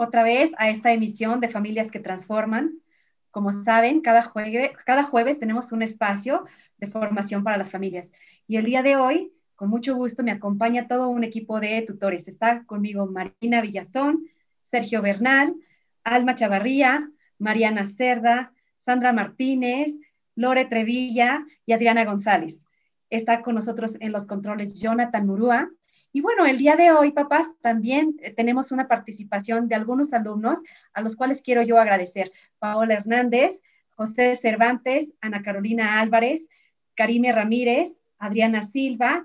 otra vez a esta emisión de Familias que Transforman. Como saben, cada, jueves, tenemos un espacio de formación para las familias. Y el día de hoy, con mucho gusto, me acompaña todo un equipo de tutores. Está conmigo Marina Villazón, Sergio Bernal, Alma Chavarría, Mariana Cerda, Sandra Martínez, Lore Trevilla y Adriana González. Está con nosotros en los controles Jonathan Murúa. Y bueno, el día de hoy, papás, también eh, tenemos una participación de algunos alumnos a los cuales quiero yo agradecer. Paola Hernández, José Cervantes, Ana Carolina Álvarez, Karime Ramírez, Adriana Silva,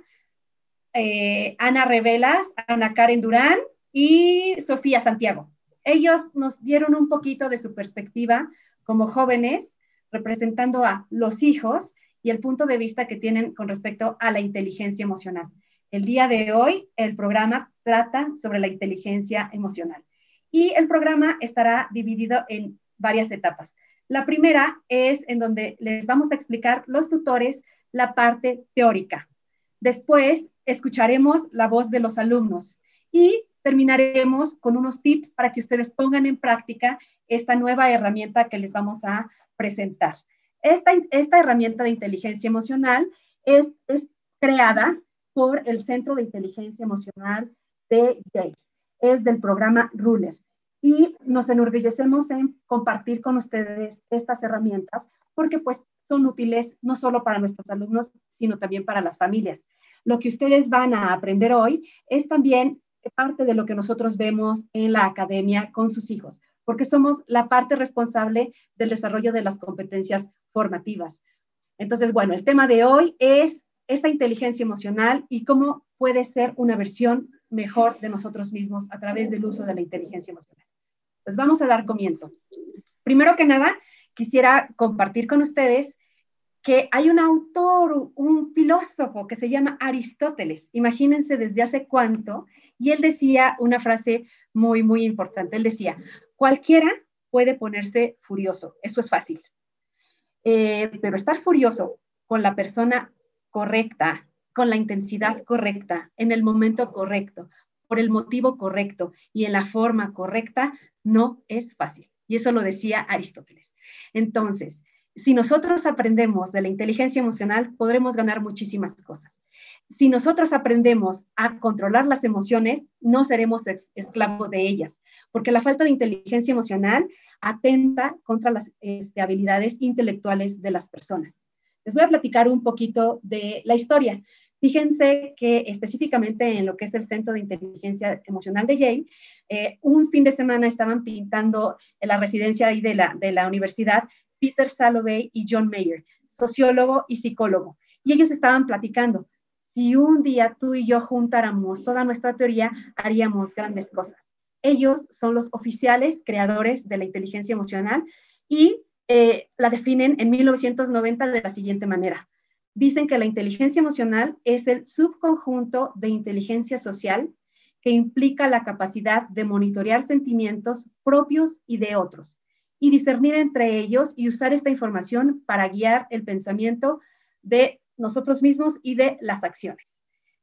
eh, Ana Revelas, Ana Karen Durán y Sofía Santiago. Ellos nos dieron un poquito de su perspectiva como jóvenes, representando a los hijos y el punto de vista que tienen con respecto a la inteligencia emocional. El día de hoy el programa trata sobre la inteligencia emocional y el programa estará dividido en varias etapas. La primera es en donde les vamos a explicar los tutores la parte teórica. Después escucharemos la voz de los alumnos y terminaremos con unos tips para que ustedes pongan en práctica esta nueva herramienta que les vamos a presentar. Esta, esta herramienta de inteligencia emocional es, es creada por el Centro de Inteligencia Emocional de Yale. Es del programa Ruler. Y nos enorgullecemos en compartir con ustedes estas herramientas porque pues son útiles no solo para nuestros alumnos, sino también para las familias. Lo que ustedes van a aprender hoy es también parte de lo que nosotros vemos en la academia con sus hijos, porque somos la parte responsable del desarrollo de las competencias formativas. Entonces, bueno, el tema de hoy es esa inteligencia emocional y cómo puede ser una versión mejor de nosotros mismos a través del uso de la inteligencia emocional. Pues vamos a dar comienzo. Primero que nada, quisiera compartir con ustedes que hay un autor, un filósofo que se llama Aristóteles. Imagínense desde hace cuánto. Y él decía una frase muy, muy importante. Él decía, cualquiera puede ponerse furioso. Eso es fácil. Eh, pero estar furioso con la persona correcta, con la intensidad correcta, en el momento correcto, por el motivo correcto y en la forma correcta, no es fácil. Y eso lo decía Aristóteles. Entonces, si nosotros aprendemos de la inteligencia emocional, podremos ganar muchísimas cosas. Si nosotros aprendemos a controlar las emociones, no seremos esclavos de ellas, porque la falta de inteligencia emocional atenta contra las este, habilidades intelectuales de las personas. Les voy a platicar un poquito de la historia. Fíjense que específicamente en lo que es el Centro de Inteligencia Emocional de Yale, eh, un fin de semana estaban pintando en la residencia ahí de la, de la universidad Peter Salovey y John Mayer, sociólogo y psicólogo. Y ellos estaban platicando, si un día tú y yo juntáramos toda nuestra teoría, haríamos grandes cosas. Ellos son los oficiales creadores de la inteligencia emocional y eh, la definen en 1990 de la siguiente manera. Dicen que la inteligencia emocional es el subconjunto de inteligencia social que implica la capacidad de monitorear sentimientos propios y de otros y discernir entre ellos y usar esta información para guiar el pensamiento de nosotros mismos y de las acciones.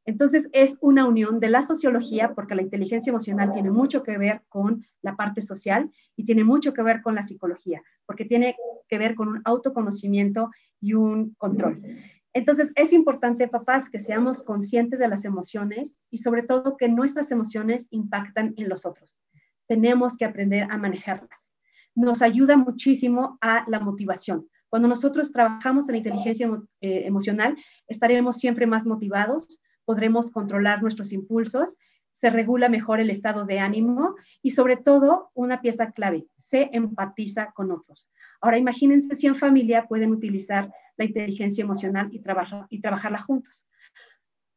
Entonces, es una unión de la sociología, porque la inteligencia emocional tiene mucho que ver con la parte social y tiene mucho que ver con la psicología, porque tiene que ver con un autoconocimiento y un control. Entonces, es importante, papás, que seamos conscientes de las emociones y sobre todo que nuestras emociones impactan en los otros. Tenemos que aprender a manejarlas. Nos ayuda muchísimo a la motivación. Cuando nosotros trabajamos en la inteligencia eh, emocional, estaremos siempre más motivados, podremos controlar nuestros impulsos, se regula mejor el estado de ánimo y sobre todo una pieza clave, se empatiza con otros. Ahora imagínense si en familia pueden utilizar la inteligencia emocional y, y trabajarla juntos.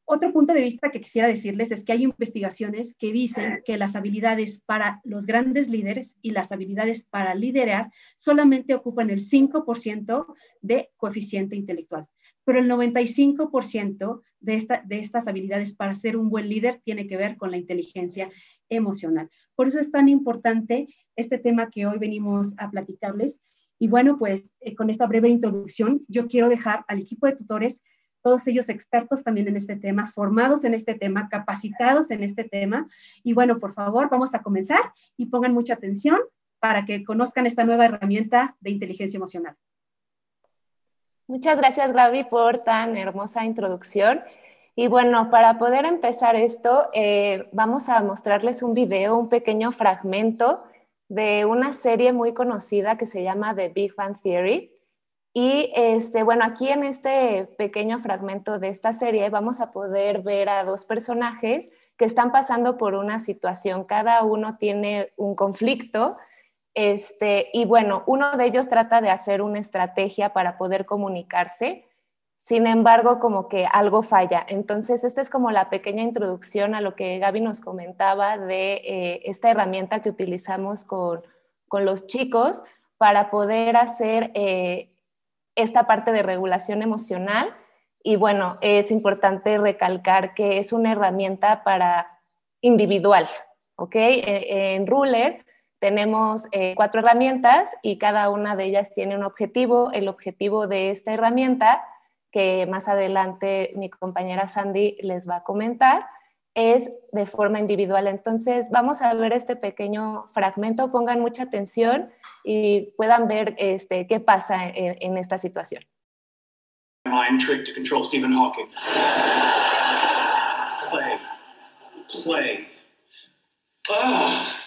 Otro punto de vista que quisiera decirles es que hay investigaciones que dicen que las habilidades para los grandes líderes y las habilidades para liderar solamente ocupan el 5% de coeficiente intelectual pero el 95% de, esta, de estas habilidades para ser un buen líder tiene que ver con la inteligencia emocional. Por eso es tan importante este tema que hoy venimos a platicarles. Y bueno, pues eh, con esta breve introducción, yo quiero dejar al equipo de tutores todos ellos expertos también en este tema, formados en este tema, capacitados en este tema. Y bueno, por favor, vamos a comenzar y pongan mucha atención para que conozcan esta nueva herramienta de inteligencia emocional. Muchas gracias, Gaby, por tan hermosa introducción. Y bueno, para poder empezar esto, eh, vamos a mostrarles un video, un pequeño fragmento de una serie muy conocida que se llama The Big Bang Theory. Y este, bueno, aquí en este pequeño fragmento de esta serie vamos a poder ver a dos personajes que están pasando por una situación. Cada uno tiene un conflicto. Este, y bueno, uno de ellos trata de hacer una estrategia para poder comunicarse. Sin embargo, como que algo falla. Entonces, esta es como la pequeña introducción a lo que Gaby nos comentaba de eh, esta herramienta que utilizamos con, los chicos para poder hacer eh, esta parte de regulación emocional. Y bueno, es importante recalcar que es una herramienta para individual, ¿ok? E, en Ruler tenemos eh, cuatro herramientas y cada una de ellas tiene un objetivo. El objetivo de esta herramienta, que más adelante mi compañera Sandy les va a comentar, es de forma individual. Entonces, vamos a ver este pequeño fragmento, pongan mucha atención y puedan ver este, qué pasa en, en esta situación. Mind trick to control Stephen Hawking. Play. Play. Ugh.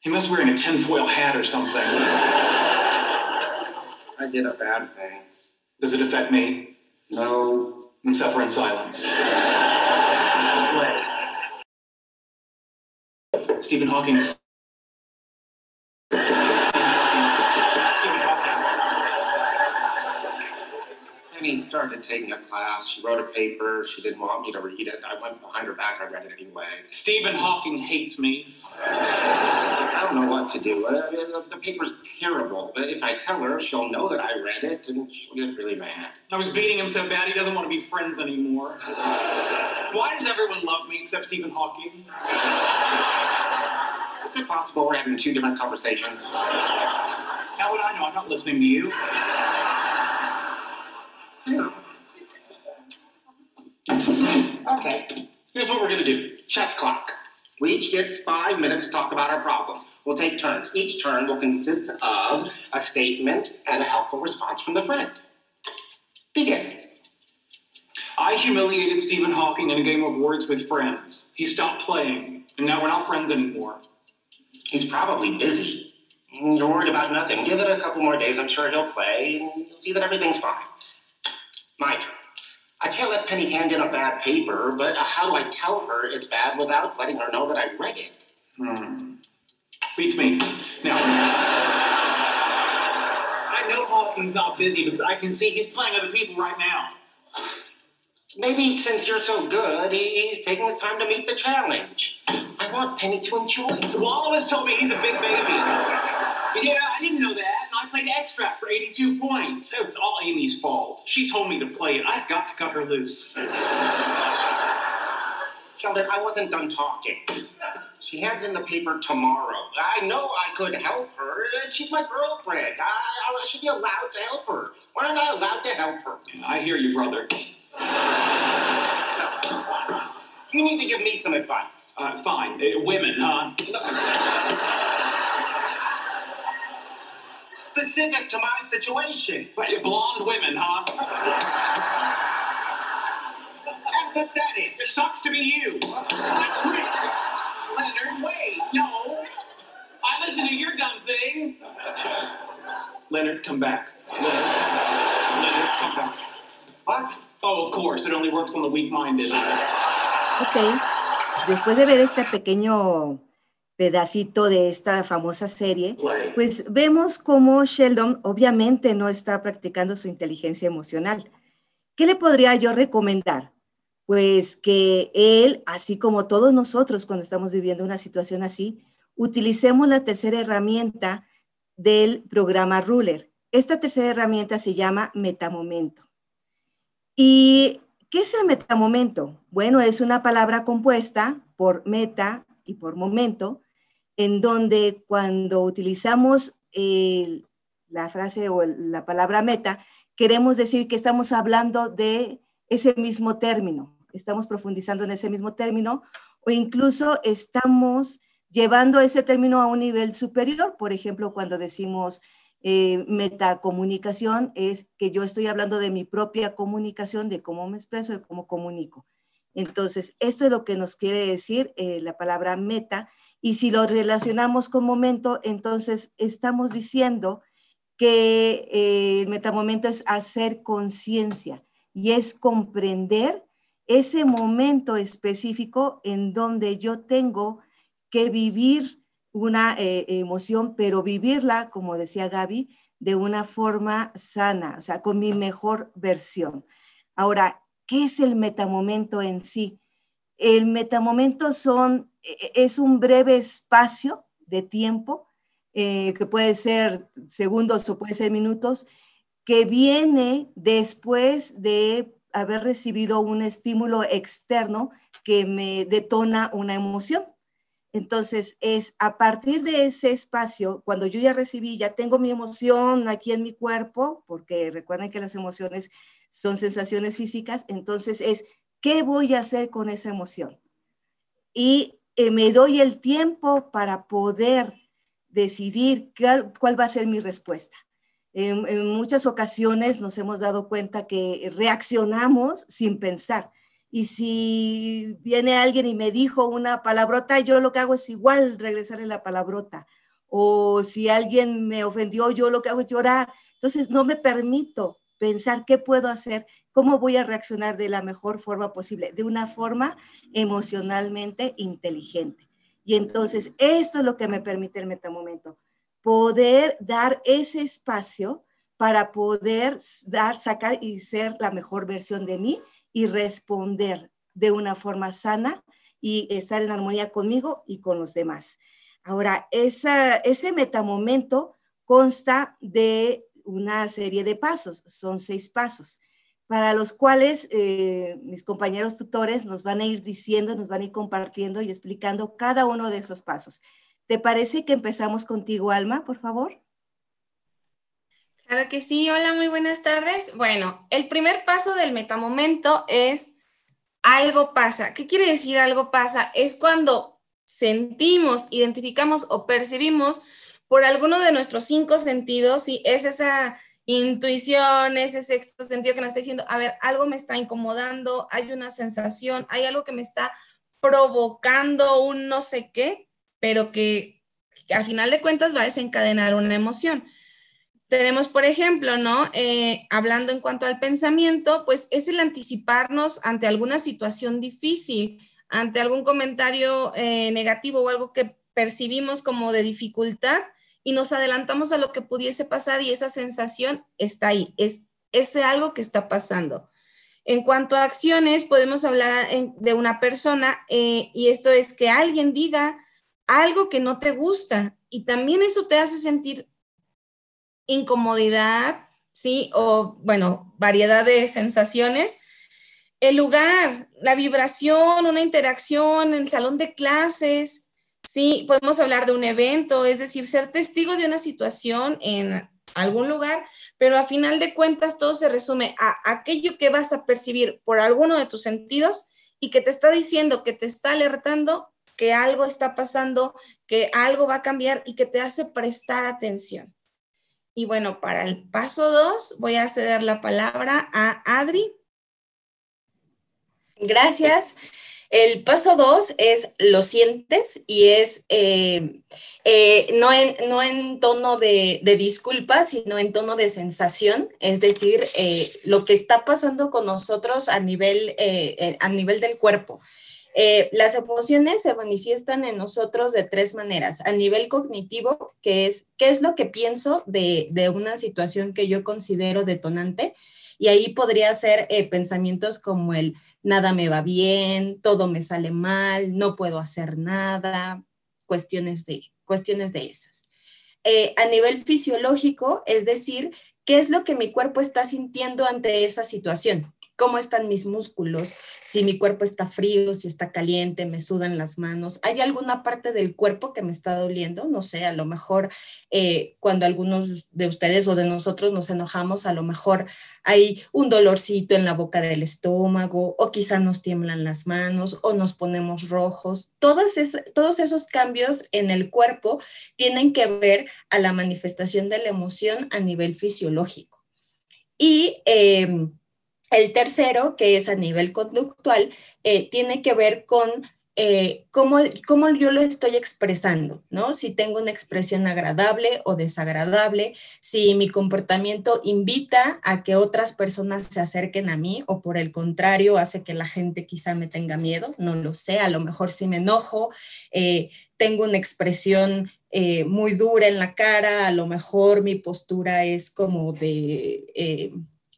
He must be wearing a tinfoil hat or something. I did a bad thing. Does it affect me? No. And suffer in silence. Stephen Hawking. Penny started taking a class. She wrote a paper. She didn't want me to read it. I went behind her back. I read it anyway. Stephen Hawking hates me. I don't know what to do. Uh, the, the paper's terrible. But if I tell her, she'll know that I read it and she'll get really mad. I was beating him so bad he doesn't want to be friends anymore. Why does everyone love me except Stephen Hawking? Is it possible we're having two different conversations? How would I know? I'm not listening to you. Okay, here's what we're gonna do. Chess clock. We each get five minutes to talk about our problems. We'll take turns. Each turn will consist of a statement and a helpful response from the friend. Begin. I humiliated Stephen Hawking in a game of words with friends. He stopped playing, and now we're not friends anymore. He's probably busy. Mm, you're worried about nothing. Give it a couple more days. I'm sure he'll play, and you'll see that everything's fine. My turn. I can't let Penny hand in a bad paper, but how do I tell her it's bad without letting her know that I read it? Hmm. Beats me. Now, I know Hawking's not busy because I can see he's playing other people right now. Maybe since you're so good, he's taking his time to meet the challenge. I want Penny to enjoy it. Wallace told me he's a big baby. Yeah, I didn't know that, and I played extract for 82 points. So it's all Amy's fault. She told me to play it. I've got to cut her loose. Sheldon, I wasn't done talking. She hands in the paper tomorrow. I know I could help her. She's my girlfriend. I, I should be allowed to help her. Why aren't I allowed to help her? I hear you, brother. You need to give me some advice. Uh, fine. Uh, women, huh? Specific to my situation. But Blonde women, huh? Empathetic. It sucks to be you. I quit. Leonard, wait. No. I listen to your dumb thing. Leonard, come back. Leonard, Leonard come back. What? Oh, of course. It only works on the weak-minded. Ok, después de ver este pequeño pedacito de esta famosa serie, pues vemos cómo Sheldon obviamente no está practicando su inteligencia emocional. ¿Qué le podría yo recomendar? Pues que él, así como todos nosotros cuando estamos viviendo una situación así, utilicemos la tercera herramienta del programa Ruler. Esta tercera herramienta se llama Metamomento. ¿Y qué es el metamomento? Bueno, es una palabra compuesta por meta y por momento, en donde cuando utilizamos la frase o la palabra meta, queremos decir que estamos hablando de ese mismo término, estamos profundizando en ese mismo término o incluso estamos llevando ese término a un nivel superior. Por ejemplo, cuando decimos eh, metacomunicación, es que yo estoy hablando de mi propia comunicación, de cómo me expreso, de cómo comunico. Entonces, esto es lo que nos quiere decir eh, la palabra meta. Y si lo relacionamos con momento, entonces estamos diciendo que eh, el metamomento es hacer conciencia y es comprender ese momento específico en donde yo tengo que vivir una eh, emoción, pero vivirla, como decía Gaby, de una forma sana, o sea, con mi mejor versión. Ahora, ¿qué es el metamomento en sí? El metamomento son, e, e, es un breve espacio de tiempo, eh, que puede ser segundos o puede ser minutos, que viene después de haber recibido un estímulo externo que me detona una emoción. Entonces, es a partir de ese espacio, cuando yo ya recibí, ya tengo mi emoción aquí en mi cuerpo, porque recuerden que las emociones son sensaciones físicas, entonces es, ¿qué voy a hacer con esa emoción? Y eh, me doy el tiempo para poder decidir cuál va a ser mi respuesta. En, muchas ocasiones nos hemos dado cuenta que reaccionamos sin pensar. Y si viene alguien y me dijo una palabrota, yo lo que hago es igual regresarle la palabrota. O si alguien me ofendió, yo lo que hago es llorar. Entonces no me permito pensar qué puedo hacer, cómo voy a reaccionar de la mejor forma posible, de una forma emocionalmente inteligente. Y entonces esto es lo que me permite el metamomento poder dar ese espacio para poder dar, sacar y ser la mejor versión de mí y responder de una forma sana y estar en armonía conmigo y con los demás. Ahora, ese metamomento consta de una serie de pasos, son seis pasos, para los cuales eh, mis compañeros tutores nos van a ir diciendo, nos van a ir compartiendo y explicando cada uno de esos pasos. ¿Te parece que empezamos contigo, Alma, por favor? Claro que sí. Hola, muy buenas tardes. Bueno, el primer paso del metamomento es algo pasa. ¿Qué quiere decir algo pasa? Es cuando sentimos, identificamos o percibimos por alguno de nuestros cinco sentidos, y es esa intuición, ese sexto sentido que nos está diciendo, a ver, algo me está incomodando, hay una sensación, hay algo que me está provocando un no sé qué, pero que, a final de cuentas va a desencadenar una emoción. Tenemos, por ejemplo, ¿no? Eh, hablando en cuanto al pensamiento, pues es el anticiparnos ante alguna situación difícil, ante algún comentario eh, negativo o algo que percibimos como de dificultad y nos adelantamos a lo que pudiese pasar y esa sensación está ahí, es ese algo que está pasando. En cuanto a acciones, podemos hablar de una persona eh, y esto es que alguien diga, algo que no te gusta y también eso te hace sentir incomodidad, ¿sí? O, bueno, variedad de sensaciones. El lugar, la vibración, una interacción el salón de clases, ¿sí? Podemos hablar de un evento, es decir, ser testigo de una situación en algún lugar, pero a final de cuentas todo se resume a aquello que vas a percibir por alguno de tus sentidos y que te está diciendo, que te está alertando que algo está pasando, que algo va a cambiar y que te hace prestar atención. Y bueno, para el paso dos voy a ceder la palabra a Adri. Gracias. El paso dos es lo sientes y es eh, eh, no, en, no, en, tono de, de, disculpa, sino en tono de sensación, es decir, eh, lo que está pasando con nosotros a nivel, a nivel del cuerpo. Las emociones se manifiestan en nosotros de tres maneras. A nivel cognitivo, que es qué es lo que pienso de, una situación que yo considero detonante. Y ahí podría ser eh, pensamientos como el nada me va bien, todo me sale mal, no puedo hacer nada, cuestiones de, cuestiones de esas. Eh, a nivel fisiológico, es decir, qué es lo que mi cuerpo está sintiendo ante esa situación cómo están mis músculos, si mi cuerpo está frío, si está caliente, me sudan las manos. ¿Hay alguna parte del cuerpo que me está doliendo? No sé, a lo mejor eh, cuando algunos de ustedes o de nosotros nos enojamos, a lo mejor hay un dolorcito en la boca del estómago o quizá nos tiemblan las manos o nos ponemos rojos. Todos, todos esos cambios en el cuerpo tienen que ver a la manifestación de la emoción a nivel fisiológico. Y em, el tercero, que es a nivel conductual, eh, tiene que ver con eh, cómo, yo lo estoy expresando, ¿no? Si tengo una expresión agradable o desagradable, si mi comportamiento invita a que otras personas se acerquen a mí o por el contrario hace que la gente quizá me tenga miedo, no lo sé, a lo mejor si me enojo, eh, tengo una expresión muy dura en la cara, a lo mejor mi postura es como de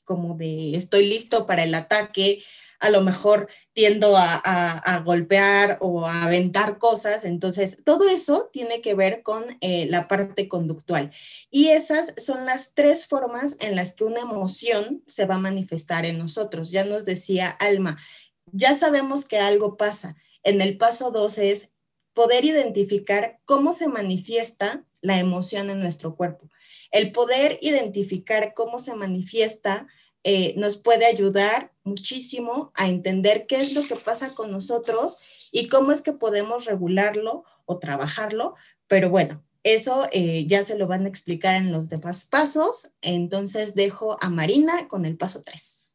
como de estoy listo para el ataque, a lo mejor tiendo a, golpear o a aventar cosas. Entonces, todo eso tiene que ver con eh, la parte conductual. Y esas son las tres formas en las que una emoción se va a manifestar en nosotros. Ya nos decía Alma, ya sabemos que algo pasa. En el paso dos es poder identificar cómo se manifiesta la emoción en nuestro cuerpo. El poder identificar cómo se manifiesta eh, nos puede ayudar muchísimo a entender qué es lo que pasa con nosotros y cómo es que podemos regularlo o trabajarlo. Pero bueno, eso eh, ya se lo van a explicar en los demás pasos. Entonces dejo a Marina con el paso 3.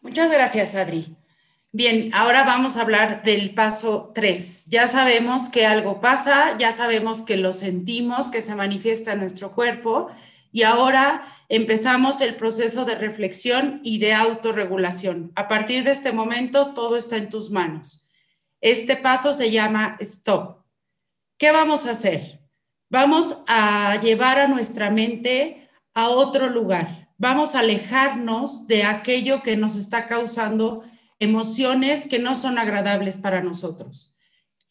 Muchas gracias, Adri. Bien, ahora vamos a hablar del paso 3. Ya sabemos que algo pasa, ya sabemos que lo sentimos, que se manifiesta en nuestro cuerpo y ahora empezamos el proceso de reflexión y de autorregulación. A partir de este momento, todo está en tus manos. Este paso se llama stop. ¿Qué vamos a hacer? Vamos a llevar a nuestra mente a otro lugar. Vamos a alejarnos de aquello que nos está causando emociones que no son agradables para nosotros.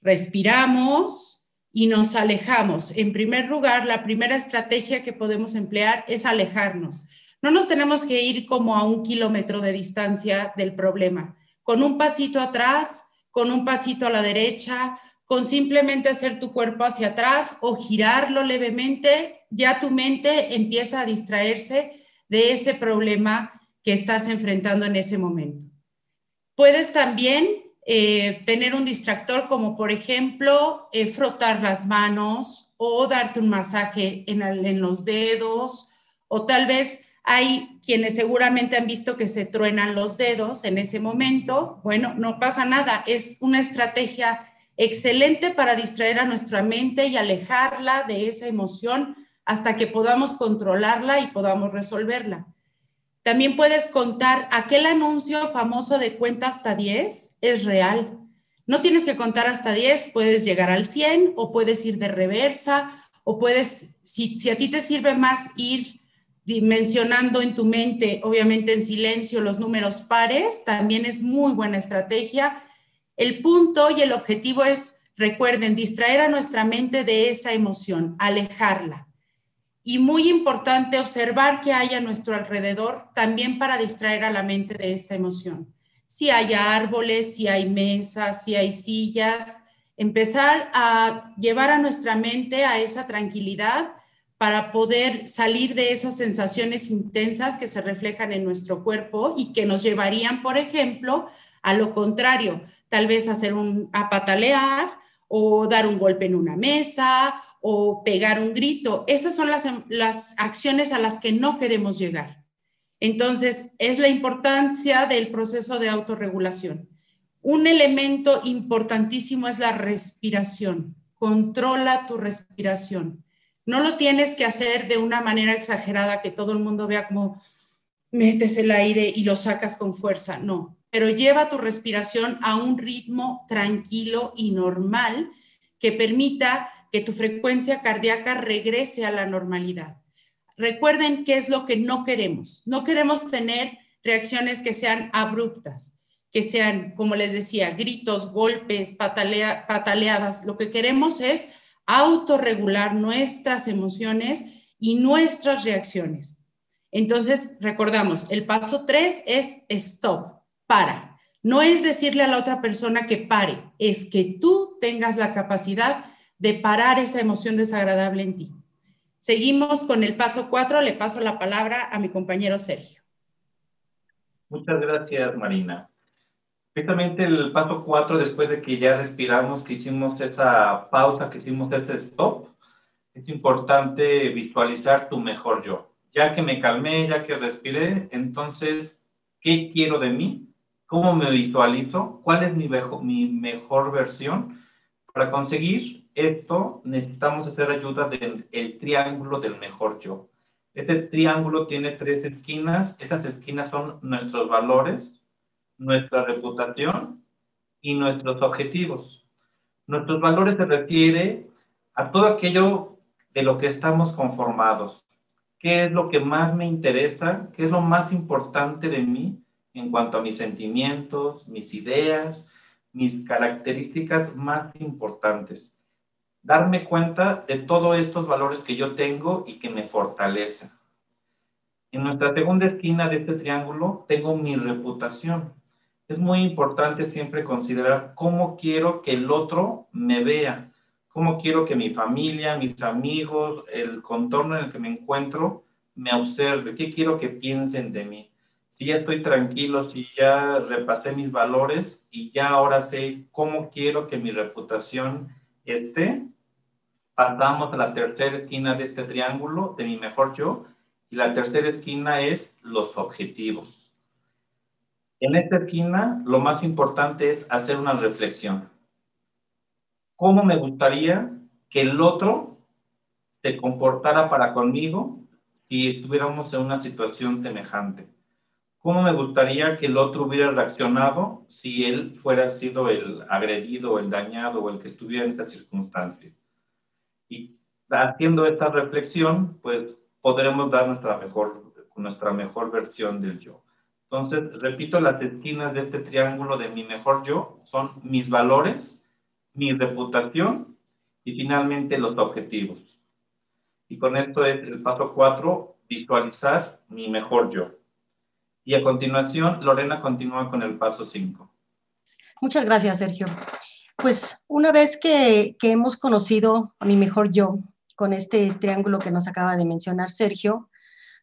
Respiramos y nos alejamos. En primer lugar, la primera estrategia que podemos emplear es alejarnos. No nos tenemos que ir como a un kilómetro de distancia del problema. Con un pasito atrás, con un pasito a la derecha, con simplemente hacer tu cuerpo hacia atrás o girarlo levemente, ya tu mente empieza a distraerse de ese problema que estás enfrentando en ese momento. Puedes también eh, tener un distractor como por ejemplo eh, frotar las manos o darte un masaje en, en los dedos o tal vez hay quienes seguramente han visto que se truenan los dedos en ese momento. Bueno, no pasa nada, es una estrategia excelente para distraer a nuestra mente y alejarla de esa emoción hasta que podamos controlarla y podamos resolverla. También puedes contar aquel anuncio famoso de cuenta hasta 10 es real. No tienes que contar hasta 10, puedes llegar al 100 o puedes ir de reversa o puedes, si, a ti te sirve más ir mencionando en tu mente, obviamente en silencio, los números pares, también es muy buena estrategia. El punto y el objetivo es, recuerden, distraer a nuestra mente de esa emoción, alejarla y muy importante observar que hay a nuestro alrededor también para distraer a la mente de esta emoción. Si hay árboles, si hay mesas, si hay sillas, empezar a llevar a nuestra mente a esa tranquilidad para poder salir de esas sensaciones intensas que se reflejan en nuestro cuerpo y que nos llevarían, por ejemplo, a lo contrario, tal vez hacer a patalear o dar un golpe en una mesa o pegar un grito. Esas son las, las acciones a las que no queremos llegar. Entonces, es la importancia del proceso de autorregulación. Un elemento importantísimo es la respiración. Controla tu respiración. No lo tienes que hacer de una manera exagerada que todo el mundo vea como metes el aire y lo sacas con fuerza. No, pero lleva tu respiración a un ritmo tranquilo y normal que permita que tu frecuencia cardíaca regrese a la normalidad. Recuerden qué es lo que no queremos. No queremos tener reacciones que sean abruptas, que sean, como les decía, gritos, golpes, pataleadas. Lo que queremos es autorregular nuestras emociones y nuestras reacciones. Entonces, recordamos, el paso tres es stop, para. No es decirle a la otra persona que pare, es que tú tengas la capacidad de parar esa emoción desagradable en ti. Seguimos con el paso cuatro, le paso la palabra a mi compañero Sergio. Muchas gracias, Marina. Precisamente el paso cuatro, después de que ya respiramos, que hicimos esa pausa, que hicimos ese stop, es importante visualizar tu mejor yo. Ya que me calmé, ya que respiré, entonces, ¿qué quiero de mí? ¿Cómo me visualizo? ¿Cuál es mi, mi mejor versión? Para conseguir esto, necesitamos hacer ayuda del el triángulo del mejor yo. Este triángulo tiene tres esquinas. Esas esquinas son nuestros valores, nuestra reputación y nuestros objetivos. Nuestros valores se refiere a todo aquello de lo que estamos conformados. ¿Qué es lo que más me interesa? ¿Qué es lo más importante de mí en cuanto a mis sentimientos, mis ideas, mis características más importantes? Darme cuenta de todos estos valores que yo tengo y que me fortalecen. En nuestra segunda esquina de este triángulo tengo mi reputación es muy importante siempre considerar cómo quiero que el otro me vea, cómo quiero que mi familia, mis amigos, el contorno en el que me encuentro me observe, qué quiero que piensen de mí. Si ya estoy tranquilo, si ya repasé mis valores y ya ahora sé cómo quiero que mi reputación esté, pasamos a la tercera esquina de este triángulo de mi mejor yo y la tercera esquina es los objetivos. En esta esquina, lo más importante es hacer una reflexión. ¿Cómo me gustaría que el otro se comportara para conmigo si estuviéramos en una situación semejante? ¿Cómo me gustaría que el otro hubiera reaccionado si él fuera sido el agredido, el dañado o el que estuviera en esta circunstancia? Y haciendo esta reflexión, pues podremos dar nuestra mejor, nuestra mejor versión del yo. Entonces, repito, las esquinas de este triángulo de mi mejor yo son mis valores, mi reputación y finalmente los objetivos. Y con esto es el paso cuatro, visualizar mi mejor yo. Y a continuación, Lorena continúa con el paso cinco. Muchas gracias, Sergio. Pues una vez que, hemos conocido a mi mejor yo con este triángulo que nos acaba de mencionar Sergio,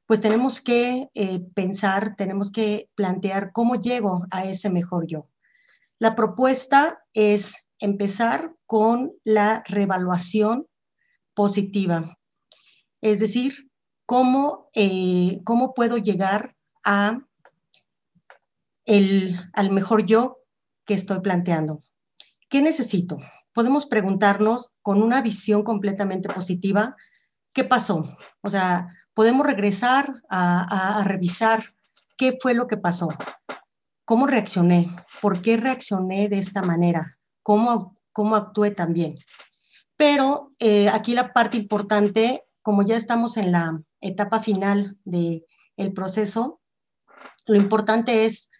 pues tenemos que eh, pensar, tenemos que plantear cómo llego a ese mejor yo. La propuesta es empezar con la revaluación positiva, es decir, cómo, eh, cómo puedo llegar a el, al mejor yo que estoy planteando. ¿Qué necesito? Podemos preguntarnos con una visión completamente positiva, ¿qué pasó? O sea, podemos regresar a, revisar qué fue lo que pasó, cómo reaccioné, por qué reaccioné de esta manera, cómo, cómo actué también. Pero eh, aquí la parte importante, como ya estamos en la etapa final del el proceso, lo importante es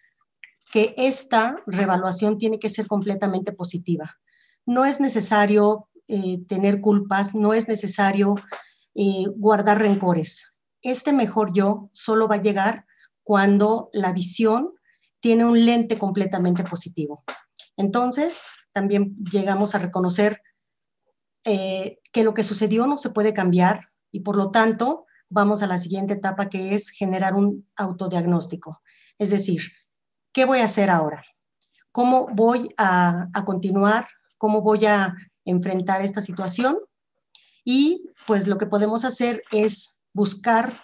que esta revaluación tiene que ser completamente positiva. No es necesario eh, tener culpas, no es necesario eh, guardar rencores. Este mejor yo solo va a llegar cuando la visión tiene un lente completamente positivo. Entonces, también llegamos a reconocer eh, que lo que sucedió no se puede cambiar y por lo tanto vamos a la siguiente etapa que es generar un autodiagnóstico. Es decir, ¿qué voy a hacer ahora? ¿Cómo voy a, a continuar? ¿Cómo voy a enfrentar esta situación? Y pues lo que podemos hacer es buscar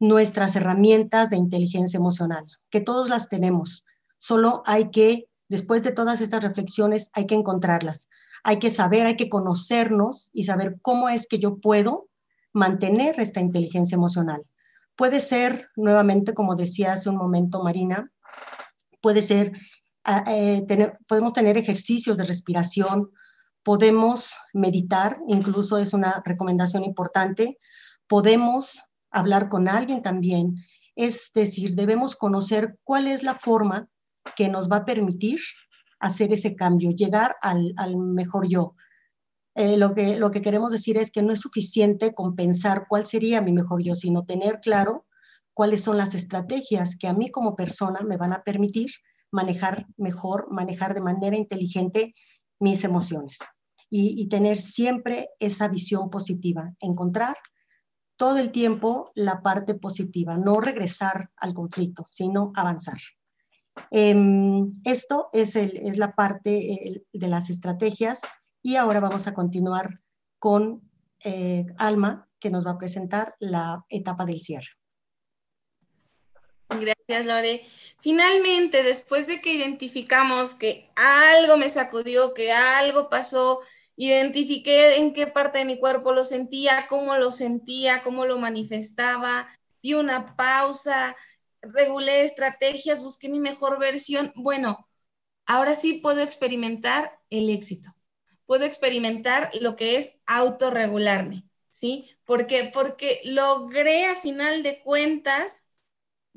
nuestras herramientas de inteligencia emocional, que todos las tenemos. Solo hay que, después de todas estas reflexiones, hay que encontrarlas. Hay que saber, hay que conocernos y saber cómo es que yo puedo mantener esta inteligencia emocional. Puede ser, nuevamente, como decía hace un momento Marina, puede ser, ah, eh, podemos tener ejercicios de respiración, podemos meditar, incluso es una recomendación importante, podemos hablar con alguien también, es decir, debemos conocer cuál es la forma que nos va a permitir hacer ese cambio, llegar al, mejor yo. Eh, lo, que, lo que queremos decir es que no es suficiente con pensar cuál sería mi mejor yo, sino tener claro cuáles son las estrategias que a mí como persona me van a permitir manejar mejor, manejar de manera inteligente mis emociones y, tener siempre esa visión positiva, encontrar todo el tiempo la parte positiva, no regresar al conflicto, sino avanzar. Em, esto es, la parte de las estrategias y ahora vamos a continuar con eh, Alma, que nos va a presentar la etapa del cierre. Gracias, Lore. Finalmente, después de que identificamos que algo me sacudió, que algo pasó, identifiqué en qué parte de mi cuerpo lo sentía, cómo lo sentía, cómo lo manifestaba, di una pausa, regulé estrategias, busqué mi mejor versión. Bueno, ahora sí puedo experimentar el éxito. Puedo experimentar lo que es autorregularme, ¿sí? ¿Por qué? Porque logré a final de cuentas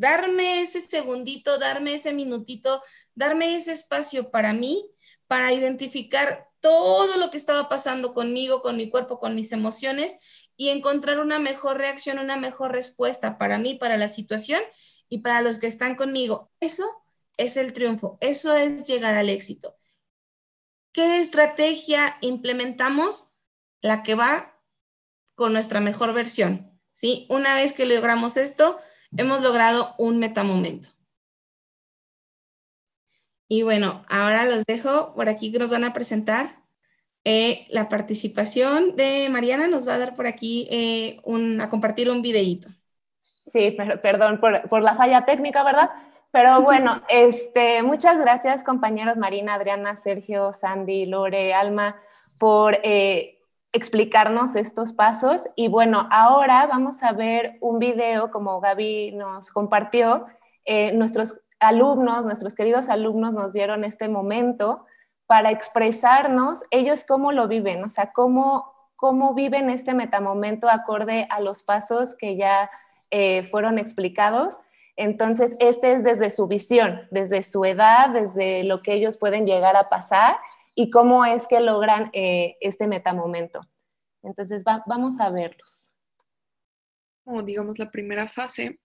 darme ese segundito, darme ese minutito, darme ese espacio para mí, para identificar todo lo que estaba pasando conmigo, con mi cuerpo, con mis emociones y encontrar una mejor reacción, una mejor respuesta para mí, para la situación y para los que están conmigo. Eso es el triunfo, eso es llegar al éxito. ¿Qué estrategia implementamos? La que va con nuestra mejor versión. ¿sí? Una vez que logramos esto, hemos logrado un metamomento. Y bueno, ahora los dejo por aquí que nos van a presentar eh, la participación de Mariana. Nos va a dar por aquí eh, a compartir un videíto. Sí, perdón por, la falla técnica, ¿verdad? Pero bueno, este, muchas gracias compañeros Marina, Adriana, Sergio, Sandy, Lore, Alma, por eh, explicarnos estos pasos. Y bueno, ahora vamos a ver un video, como Gaby nos compartió, nuestros alumnos, nuestros queridos alumnos nos dieron este momento para expresarnos ellos cómo lo viven, o sea, cómo, cómo viven este metamomento acorde a los pasos que ya eh, fueron explicados. Entonces, este es desde su visión, desde su edad, desde lo que ellos pueden llegar a pasar y cómo es que logran eh, este metamomento. Entonces, vamos a verlos. Como digamos la primera fase,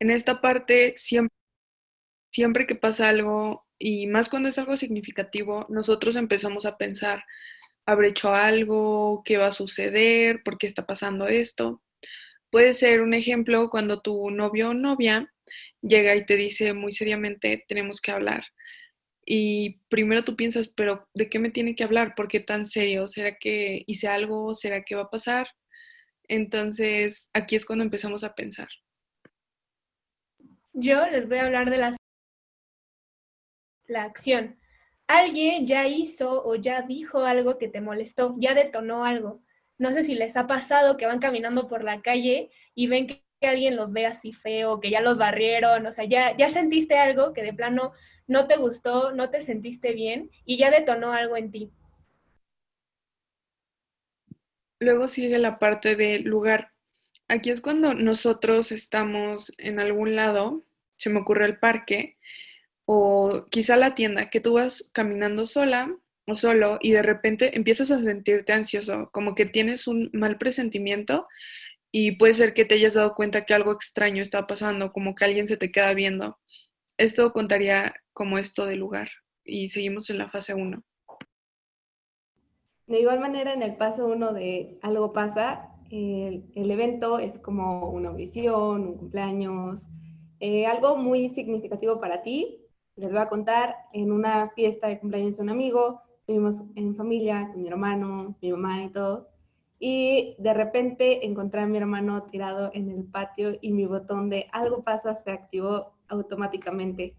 en esta parte siempre siempre que pasa algo, y más cuando es algo significativo, nosotros empezamos a pensar, ¿habré hecho algo? ¿Qué va a suceder? ¿Por qué está pasando esto? Puede ser un ejemplo cuando tu novio o novia llega y te dice muy seriamente, tenemos que hablar. Y primero tú piensas, pero ¿de qué me tiene que hablar? ¿Por qué tan serio? ¿Será que hice algo? ¿Será que va a pasar? Entonces, aquí es cuando empezamos a pensar. Yo les voy a hablar de las la acción. Alguien ya hizo o ya dijo algo que te molestó, ya detonó algo. No sé si les ha pasado que van caminando por la calle y ven que alguien los ve así feo, que ya los barrieron, o sea, ya, ya sentiste algo que de plano no te gustó, no te sentiste bien y ya detonó algo en ti. Luego sigue la parte del lugar. Aquí es cuando nosotros estamos en algún lado, se me ocurre el parque, o quizá la tienda, que tú vas caminando sola o solo y de repente empiezas a sentirte ansioso, como que tienes un mal presentimiento y puede ser que te hayas dado cuenta que algo extraño está pasando, como que alguien se te queda viendo. Esto contaría como esto de lugar y seguimos en la fase 1. De igual manera, en el paso 1 de algo pasa, el, evento es como una audición, un cumpleaños, eh, algo muy significativo para ti, les voy a contar, en una fiesta de cumpleaños de un amigo, vivimos en familia, con mi hermano, mi mamá y todo, y de repente encontré a mi hermano tirado en el patio y mi botón de algo pasa se activó automáticamente.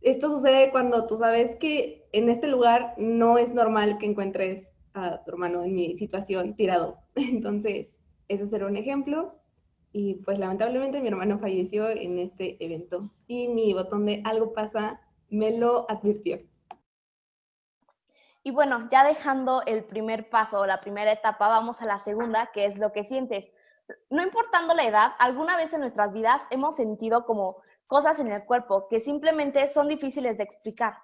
Esto sucede cuando tú sabes que en este lugar no es normal que encuentres a tu hermano en mi situación tirado. Entonces, ese será un ejemplo. Y pues lamentablemente mi hermano falleció en este evento y mi botón de algo pasa me lo advirtió. Y bueno, ya dejando el primer paso o la primera etapa, vamos a la segunda, que es lo que sientes. No importando la edad, alguna vez en nuestras vidas hemos sentido como cosas en el cuerpo que simplemente son difíciles de explicar.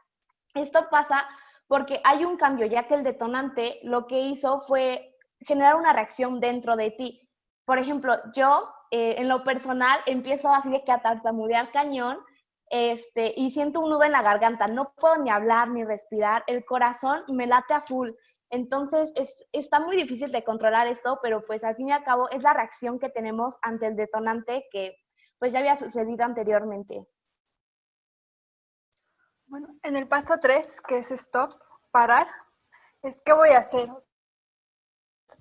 Esto pasa porque hay un cambio, ya que el detonante lo que hizo fue generar una reacción dentro de ti. Por ejemplo, yo eh, en lo personal empiezo así de que a tartamudear cañón este, y siento un nudo en la garganta, no puedo ni hablar ni respirar, el corazón me late a full. Entonces, es, está muy difícil de controlar esto, pero pues al fin y al cabo es la reacción que tenemos ante el detonante que pues ya había sucedido anteriormente. Bueno, en el paso 3, que es stop, parar, es ¿qué voy a hacer?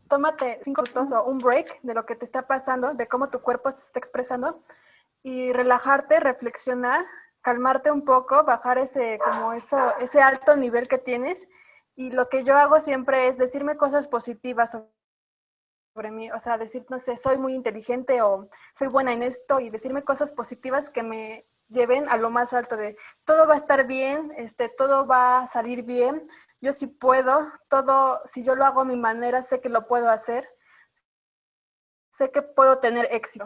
Tómate cinco minutos o un break de lo que te está pasando, de cómo tu cuerpo se está expresando y relajarte, reflexionar, calmarte un poco, bajar ese, como eso, ese alto nivel que tienes. Y lo que yo hago siempre es decirme cosas positivas sobre mí, o sea, decir, no sé, soy muy inteligente o soy buena en esto y decirme cosas positivas que me lleven a lo más alto de todo va a estar bien, este, todo va a salir bien, yo sí puedo, todo, si yo lo hago a mi manera, sé que lo puedo hacer, sé que puedo tener éxito.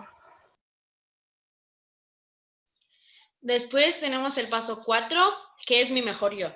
Después tenemos el paso cuatro, que es mi mejor yo.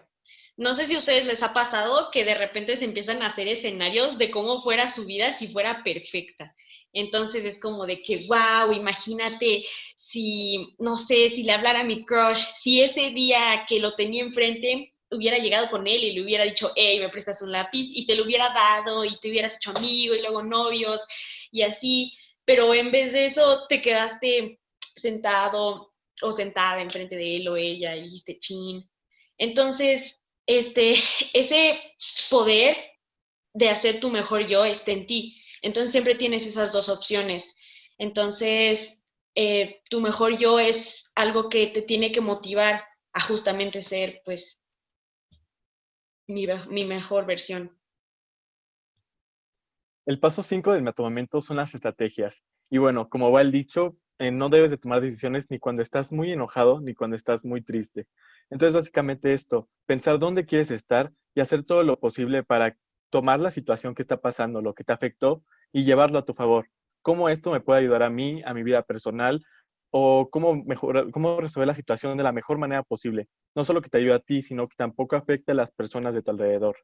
No sé si a ustedes les ha pasado que de repente se empiezan a hacer escenarios de cómo fuera su vida si fuera perfecta. Entonces es como de que, wow, imagínate si, no sé, si le hablara a mi crush, si ese día que lo tenía enfrente hubiera llegado con él y le hubiera dicho, hey, me prestas un lápiz y te lo hubiera dado y te hubieras hecho amigo y luego novios y así, pero en vez de eso te quedaste sentado o sentada enfrente de él o ella y dijiste chin. Entonces, este, ese poder de hacer tu mejor yo está en ti. Entonces siempre tienes esas dos opciones. Entonces, eh, tu mejor yo es algo que te tiene que motivar a justamente ser, pues, mi, mi mejor versión. El paso 5 del metamomento son las estrategias. Y bueno, como va el dicho, eh, no debes de tomar decisiones ni cuando estás muy enojado ni cuando estás muy triste. Entonces, básicamente esto, pensar dónde quieres estar y hacer todo lo posible para tomar la situación que está pasando, lo que te afectó y llevarlo a tu favor. ¿Cómo esto me puede ayudar a mí, a mi vida personal? ¿O cómo, mejorar, cómo resolver la situación de la mejor manera posible? No solo que te ayude a ti, sino que tampoco afecte a las personas de tu alrededor.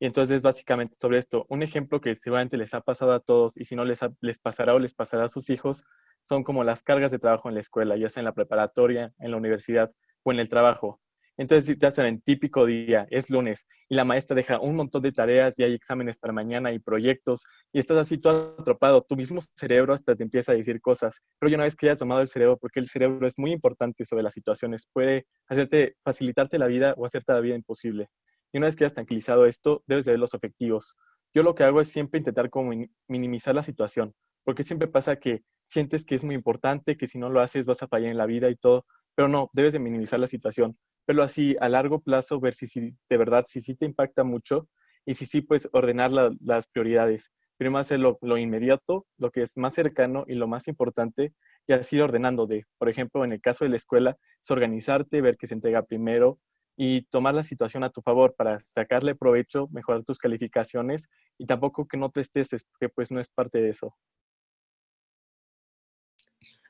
Y entonces, básicamente sobre esto, un ejemplo que seguramente les ha pasado a todos y si no les, les pasará o les pasará a sus hijos, son como las cargas de trabajo en la escuela, ya sea en la preparatoria, en la universidad o en el trabajo. Entonces, ya saben, típico día, es lunes y la maestra deja un montón de tareas y hay exámenes para mañana y proyectos y estás así todo atropado. Tu mismo cerebro hasta te empieza a decir cosas. Pero ya una vez que hayas tomado el cerebro, porque el cerebro es muy importante sobre las situaciones, puede hacerte, facilitarte la vida o hacerte la vida imposible. Y una vez que hayas tranquilizado esto, debes de ver los efectivos. Yo lo que hago es siempre intentar como minimizar la situación, porque siempre pasa que sientes que es muy importante, que si no lo haces vas a fallar en la vida y todo, pero no, debes de minimizar la situación, pero así a largo plazo ver si, si de verdad, si sí te impacta mucho y si sí, pues ordenar las prioridades. Primero hacer lo, inmediato, lo que es más cercano y lo más importante, y así ordenando de, por ejemplo, en el caso de la escuela, es organizarte, ver qué se entrega primero y tomar la situación a tu favor para sacarle provecho, mejorar tus calificaciones y tampoco que no te estés, porque pues no es parte de eso.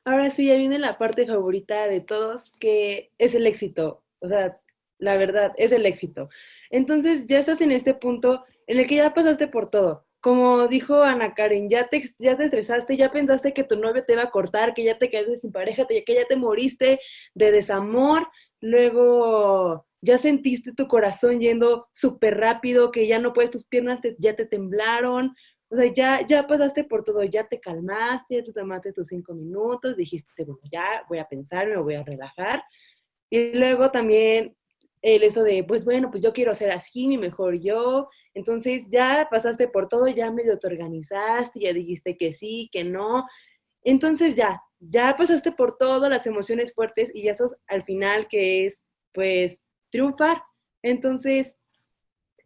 Ahora sí, ya viene la parte favorita de todos, que es el éxito. O sea, la verdad, es el éxito. Entonces, ya estás en este punto en el que ya pasaste por todo. Como dijo Ana Karen, ya te, ya te estresaste, ya pensaste que tu novio te iba a cortar, que ya te quedaste sin pareja, que ya te moriste de desamor, luego ya sentiste tu corazón yendo súper rápido, que ya no puedes, tus piernas ya te temblaron, o sea, ya, ya pasaste por todo, ya te calmaste, te tomaste tus cinco minutos, dijiste, bueno, ya voy a pensar, me voy a relajar. Y luego también el eso de, pues bueno, pues yo quiero ser así, mi mejor yo. Entonces ya pasaste por todo, ya medio te organizaste, ya dijiste que sí, que no. Entonces ya, ya pasaste por todas las emociones fuertes y ya estás al final que es, pues, triunfar. Entonces,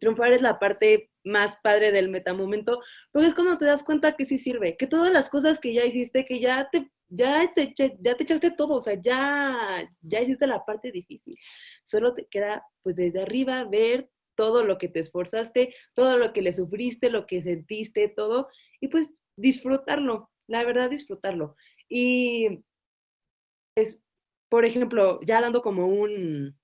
triunfar es la parte más padre del metamomento, porque es cuando te das cuenta que sí sirve, que todas las cosas que ya hiciste, que ya te, ya te, ya te echaste todo, o sea, ya, ya hiciste la parte difícil. Solo te queda, pues desde arriba, ver todo lo que te esforzaste, todo lo que le sufriste, lo que sentiste, todo, y pues disfrutarlo, la verdad, disfrutarlo. Y es, por ejemplo, ya dando como un,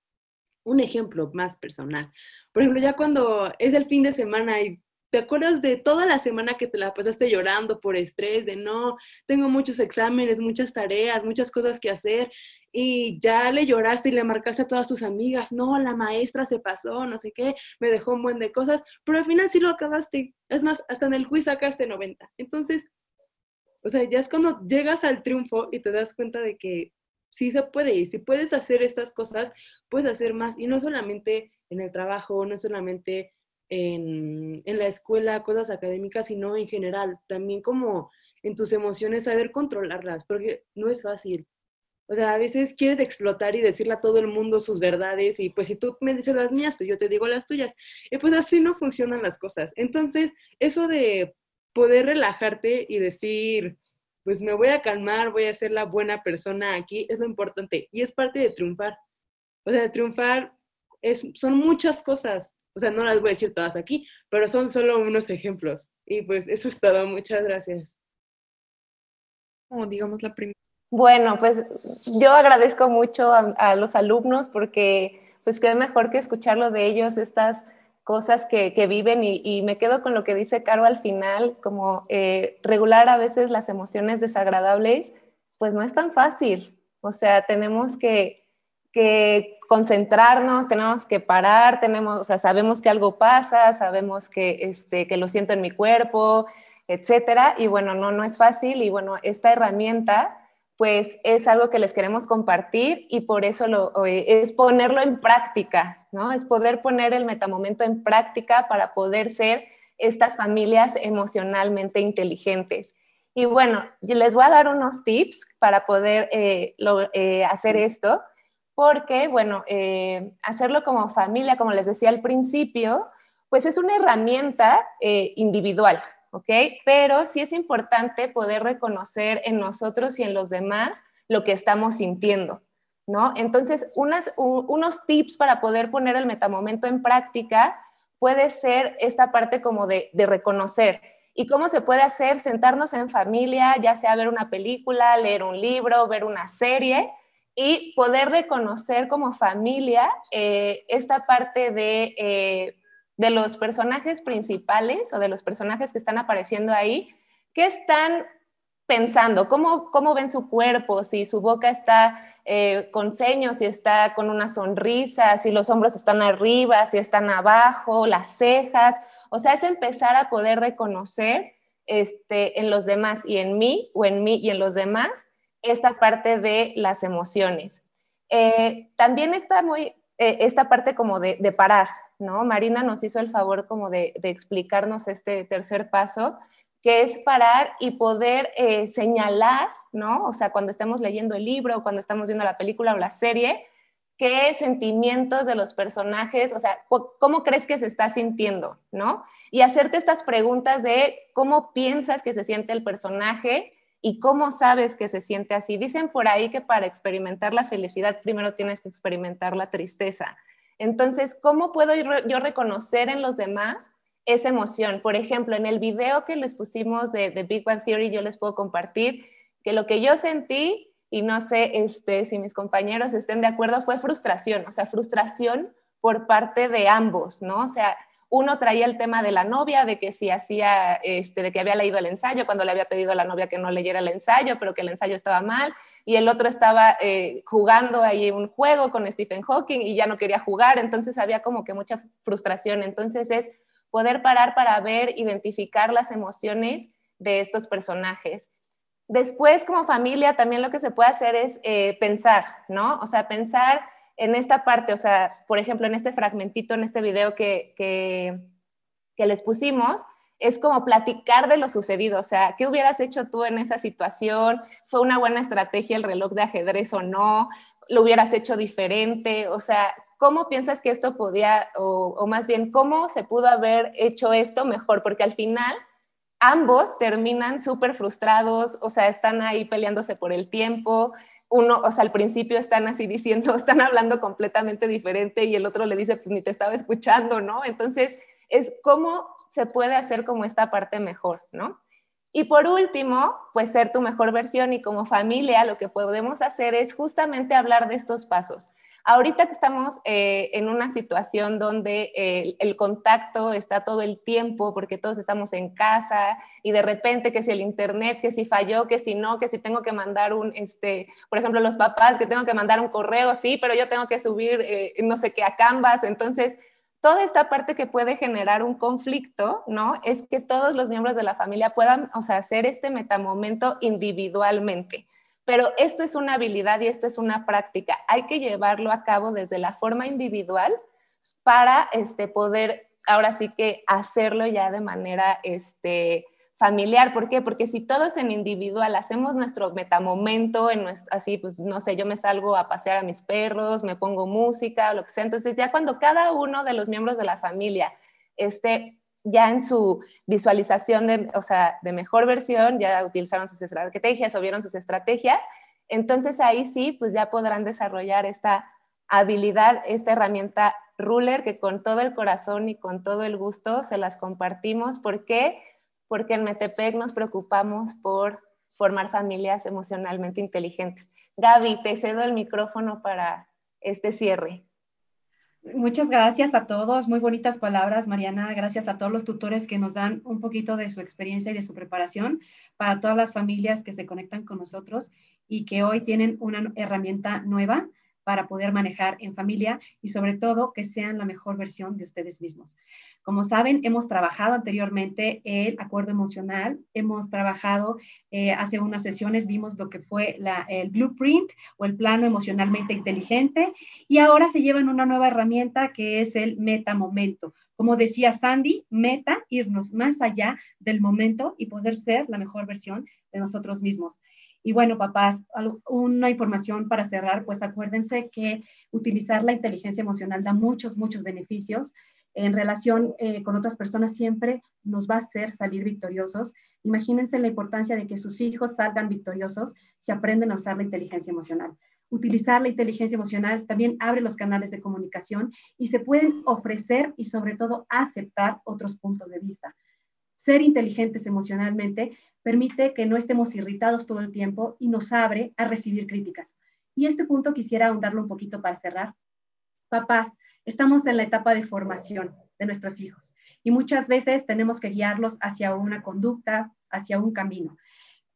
un ejemplo más personal. Por ejemplo, ya cuando es el fin de semana y te acuerdas de toda la semana que te la pasaste llorando por estrés, de no, tengo muchos exámenes, muchas tareas, muchas cosas que hacer, y ya le lloraste y le marcaste a todas tus amigas, no, la maestra se pasó, no sé qué, me dejó un buen de cosas, pero al final sí lo acabaste. Es más, hasta en el quiz sacaste 90. Entonces, o sea, ya es cuando llegas al triunfo y te das cuenta de que sí se puede y si puedes hacer estas cosas, puedes hacer más y no solamente en el trabajo, no solamente en, en, la escuela, cosas académicas, sino en general, también como en tus emociones, saber controlarlas, porque no es fácil. O sea, a veces quieres explotar y decirle a todo el mundo sus verdades y pues si tú me dices las mías, pues yo te digo las tuyas. Y pues así no funcionan las cosas. Entonces, eso de poder relajarte y decir, pues me voy a calmar, voy a ser la buena persona aquí, es lo importante y es parte de triunfar. O sea, triunfar es, son muchas cosas, o sea, no las voy a decir todas aquí, pero son solo unos ejemplos. Y pues eso es todo, muchas gracias. Como digamos la primera. Bueno, pues yo agradezco mucho a, a, los alumnos porque pues qué mejor que escucharlo de ellos, estas cosas que, que viven y, y, me quedo con lo que dice Caro al final, como eh, regular a veces las emociones desagradables, pues no es tan fácil. O sea, tenemos que, que concentrarnos, tenemos que parar, tenemos, o sea, sabemos que algo pasa, sabemos que, este, que lo siento en mi cuerpo, etcétera. Y bueno, no, no es fácil. Y bueno, esta herramienta pues es algo que les queremos compartir y por eso lo, es ponerlo en práctica, ¿no? Es poder poner el metamomento en práctica para poder ser estas familias emocionalmente inteligentes. Y bueno, les voy a dar unos tips para poder eh, eh, hacer esto, porque, bueno, eh, hacerlo como familia, como les decía al principio, pues es una herramienta eh, individual, ¿ok? Pero sí es importante poder reconocer en nosotros y en los demás lo que estamos sintiendo, ¿no? Entonces, unos tips para poder poner el metamomento en práctica puede ser esta parte como de, de reconocer. ¿Y cómo se puede hacer? Sentarnos en familia, ya sea ver una película, leer un libro, ver una serie y poder reconocer como familia eh, esta parte de eh, de los personajes principales o de los personajes que están apareciendo ahí, ¿qué están pensando? ¿Cómo, cómo ven su cuerpo? Si su boca está eh, con ceños, si está con una sonrisa, si los hombros están arriba, si están abajo, las cejas. O sea, es empezar a poder reconocer este, en los demás y en mí, o en mí y en los demás, esta parte de las emociones. Eh, también está muy eh, esta parte como de, de parar, ¿no? Marina nos hizo el favor como de, explicarnos este tercer paso, que es parar y poder eh, señalar, ¿no? O sea, cuando estemos leyendo el libro, cuando estamos viendo la película o la serie, qué sentimientos de los personajes, o sea, cómo crees que se está sintiendo, ¿no? Y hacerte estas preguntas de cómo piensas que se siente el personaje y cómo sabes que se siente así. Dicen por ahí que para experimentar la felicidad primero tienes que experimentar la tristeza. Entonces, ¿cómo puedo yo reconocer en los demás esa emoción? Por ejemplo, en el video que les pusimos de, de Big Bang Theory, yo les puedo compartir que lo que yo sentí, y no sé este, si mis compañeros estén de acuerdo, fue frustración, o sea, frustración por parte de ambos, ¿no? O sea, uno traía el tema de la novia, de que si hacía, este, de que había leído el ensayo, cuando le había pedido a la novia que no leyera el ensayo, pero que el ensayo estaba mal, y el otro estaba eh, jugando ahí un juego con Stephen Hawking y ya no quería jugar, entonces había como que mucha frustración. Entonces es poder parar para ver, identificar las emociones de estos personajes. Después, como familia, también lo que se puede hacer es eh, pensar, ¿no? O sea, pensar en esta parte, o sea, por ejemplo, en este fragmentito, en este video que, que, les pusimos, es como platicar de lo sucedido, o sea, ¿qué hubieras hecho tú en esa situación? ¿Fue una buena estrategia el reloj de ajedrez o no? ¿Lo hubieras hecho diferente? O sea, ¿cómo piensas que esto podía, o, o más bien, cómo se pudo haber hecho esto mejor? Porque al final ambos terminan súper frustrados, o sea, están ahí peleándose por el tiempo, uno, o sea, al principio están así diciendo, están hablando completamente diferente y el otro le dice, pues ni te estaba escuchando, ¿no? Entonces, es cómo se puede hacer como esta parte mejor, ¿no? Y por último, pues ser tu mejor versión y como familia lo que podemos hacer es justamente hablar de estos pasos. Ahorita que estamos eh, en una situación donde eh, el contacto está todo el tiempo porque todos estamos en casa y de repente que si el internet, que si falló, que si no, que si tengo que mandar un, este, por ejemplo, los papás, que tengo que mandar un correo, sí, pero yo tengo que subir eh, no sé qué a Canvas, entonces toda esta parte que puede generar un conflicto, ¿no? Es que todos los miembros de la familia puedan, o sea, hacer este metamomento individualmente. Pero esto es una habilidad y esto es una práctica. Hay que llevarlo a cabo desde la forma individual para este, poder ahora sí que hacerlo ya de manera este, familiar. ¿Por qué? Porque si todos en individual hacemos nuestro metamomento, en así, pues no sé, yo me salgo a pasear a mis perros, me pongo música, lo que sea. Entonces ya cuando cada uno de los miembros de la familia esté ya en su visualización de, o sea, de mejor versión, ya utilizaron sus estrategias o vieron sus estrategias, entonces ahí sí, pues ya podrán desarrollar esta habilidad, esta herramienta ruler que con todo el corazón y con todo el gusto se las compartimos. ¿Por qué? Porque en Metepec nos preocupamos por formar familias emocionalmente inteligentes. Gaby, te cedo el micrófono para este cierre. Muchas gracias a todos, muy bonitas palabras, Mariana. Gracias a todos los tutores que nos dan un poquito de su experiencia y de su preparación para todas las familias que se conectan con nosotros y que hoy tienen una herramienta nueva para poder manejar en familia y sobre todo que sean la mejor versión de ustedes mismos. Como saben, hemos trabajado anteriormente el acuerdo emocional, hemos trabajado eh, hace unas sesiones, vimos lo que fue el blueprint o el plano emocionalmente inteligente y ahora se llevan una nueva herramienta que es el meta momento. Como decía Sandy, meta, irnos más allá del momento y poder ser la mejor versión de nosotros mismos. Y bueno, papás, una información para cerrar, pues acuérdense que utilizar la inteligencia emocional da muchos, muchos beneficios en relación eh, con otras personas siempre nos va a hacer salir victoriosos. Imagínense la importancia de que sus hijos salgan victoriosos si aprenden a usar la inteligencia emocional. Utilizar la inteligencia emocional también abre los canales de comunicación y se pueden ofrecer y sobre todo aceptar otros puntos de vista. Ser inteligentes emocionalmente permite que no estemos irritados todo el tiempo y nos abre a recibir críticas. Y este punto quisiera ahondarlo un poquito para cerrar. Papás, Estamos en la etapa de formación de nuestros hijos y muchas veces tenemos que guiarlos hacia una conducta, hacia un camino.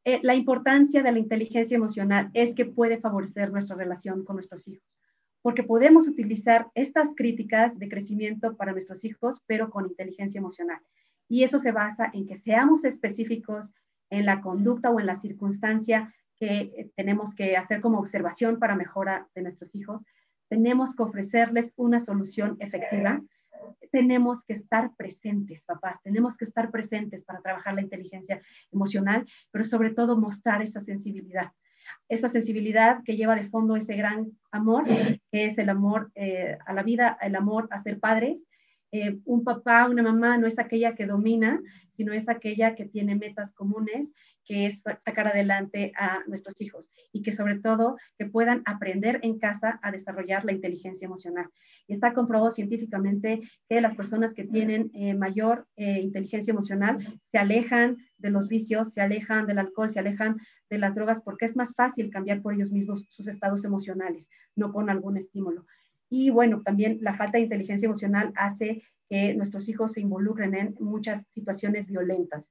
Eh, la importancia de la inteligencia emocional es que puede favorecer nuestra relación con nuestros hijos, porque podemos utilizar estas críticas de crecimiento para nuestros hijos, pero con inteligencia emocional. Y eso se basa en que seamos específicos en la conducta o en la circunstancia que eh, tenemos que hacer como observación para mejora de nuestros hijos, tenemos que ofrecerles una solución efectiva. Tenemos que estar presentes, papás, tenemos que estar presentes para trabajar la inteligencia emocional, pero sobre todo mostrar esa sensibilidad, esa sensibilidad que lleva de fondo ese gran amor, que es el amor eh, a la vida, el amor a ser padres, eh, un papá, una mamá no es aquella que domina, sino es aquella que tiene metas comunes, que es sacar adelante a nuestros hijos y que sobre todo que puedan aprender en casa a desarrollar la inteligencia emocional. Y está comprobado científicamente que las personas que tienen eh, mayor eh, inteligencia emocional se alejan de los vicios, se alejan del alcohol, se alejan de las drogas porque es más fácil cambiar por ellos mismos sus estados emocionales, no con algún estímulo. Y bueno, también la falta de inteligencia emocional hace que nuestros hijos se involucren en muchas situaciones violentas.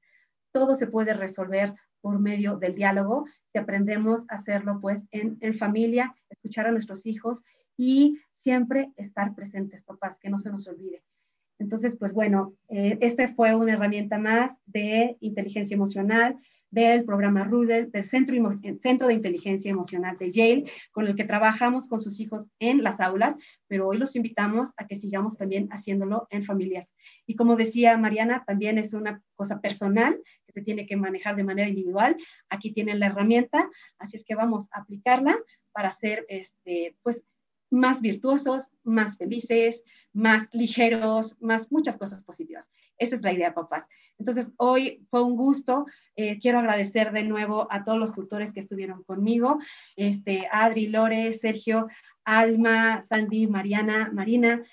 Todo se puede resolver por medio del diálogo si aprendemos a hacerlo pues en, familia, escuchar a nuestros hijos y siempre estar presentes, papás, que no se nos olvide. Entonces, pues bueno, eh, este fue una herramienta más de inteligencia emocional del programa Rudel, del Centro, Centro de Inteligencia Emocional de Yale, con el que trabajamos con sus hijos en las aulas, pero hoy los invitamos a que sigamos también haciéndolo en familias. Y como decía Mariana, también es una cosa personal que se tiene que manejar de manera individual. Aquí tienen la herramienta, así es que vamos a aplicarla para hacer, este, pues, más virtuosos, más felices, más ligeros, más muchas cosas positivas. Esa es la idea, papás. Entonces, hoy fue un gusto. Eh, quiero agradecer de nuevo a todos los tutores que estuvieron conmigo, este, Adri, Lore, Sergio, Alma, Sandy, Mariana, Marina,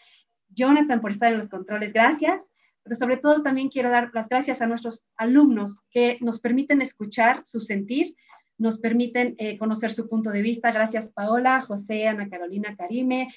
Jonathan por estar en los controles. Gracias. Pero sobre todo también quiero dar las gracias a nuestros alumnos que nos permiten escuchar su sentir, nos permiten eh, conocer su punto de vista. Gracias Paola, José, Ana Carolina, Karime,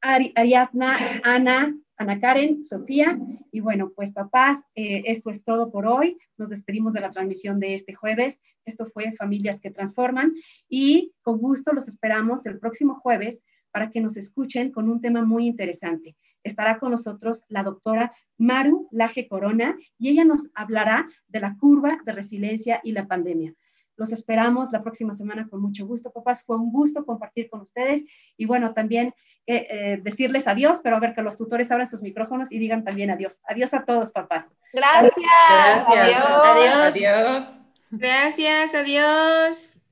Ariadna, Ana, Ana Karen, Sofía. Y bueno, pues papás, eh, esto es todo por hoy. Nos despedimos de la transmisión de este jueves. Esto fue Familias que Transforman y con gusto los esperamos el próximo jueves para que nos escuchen con un tema muy interesante. Estará con nosotros la doctora Maru Laje Corona y ella nos hablará de la curva de resiliencia y la pandemia. Los esperamos la próxima semana con mucho gusto, papás. Fue un gusto compartir con ustedes y bueno, también eh, eh, decirles adiós, pero a ver que los tutores abran sus micrófonos y digan también adiós. Adiós a todos, papás. Gracias. Gracias. Adiós. Adiós. Gracias. Adiós.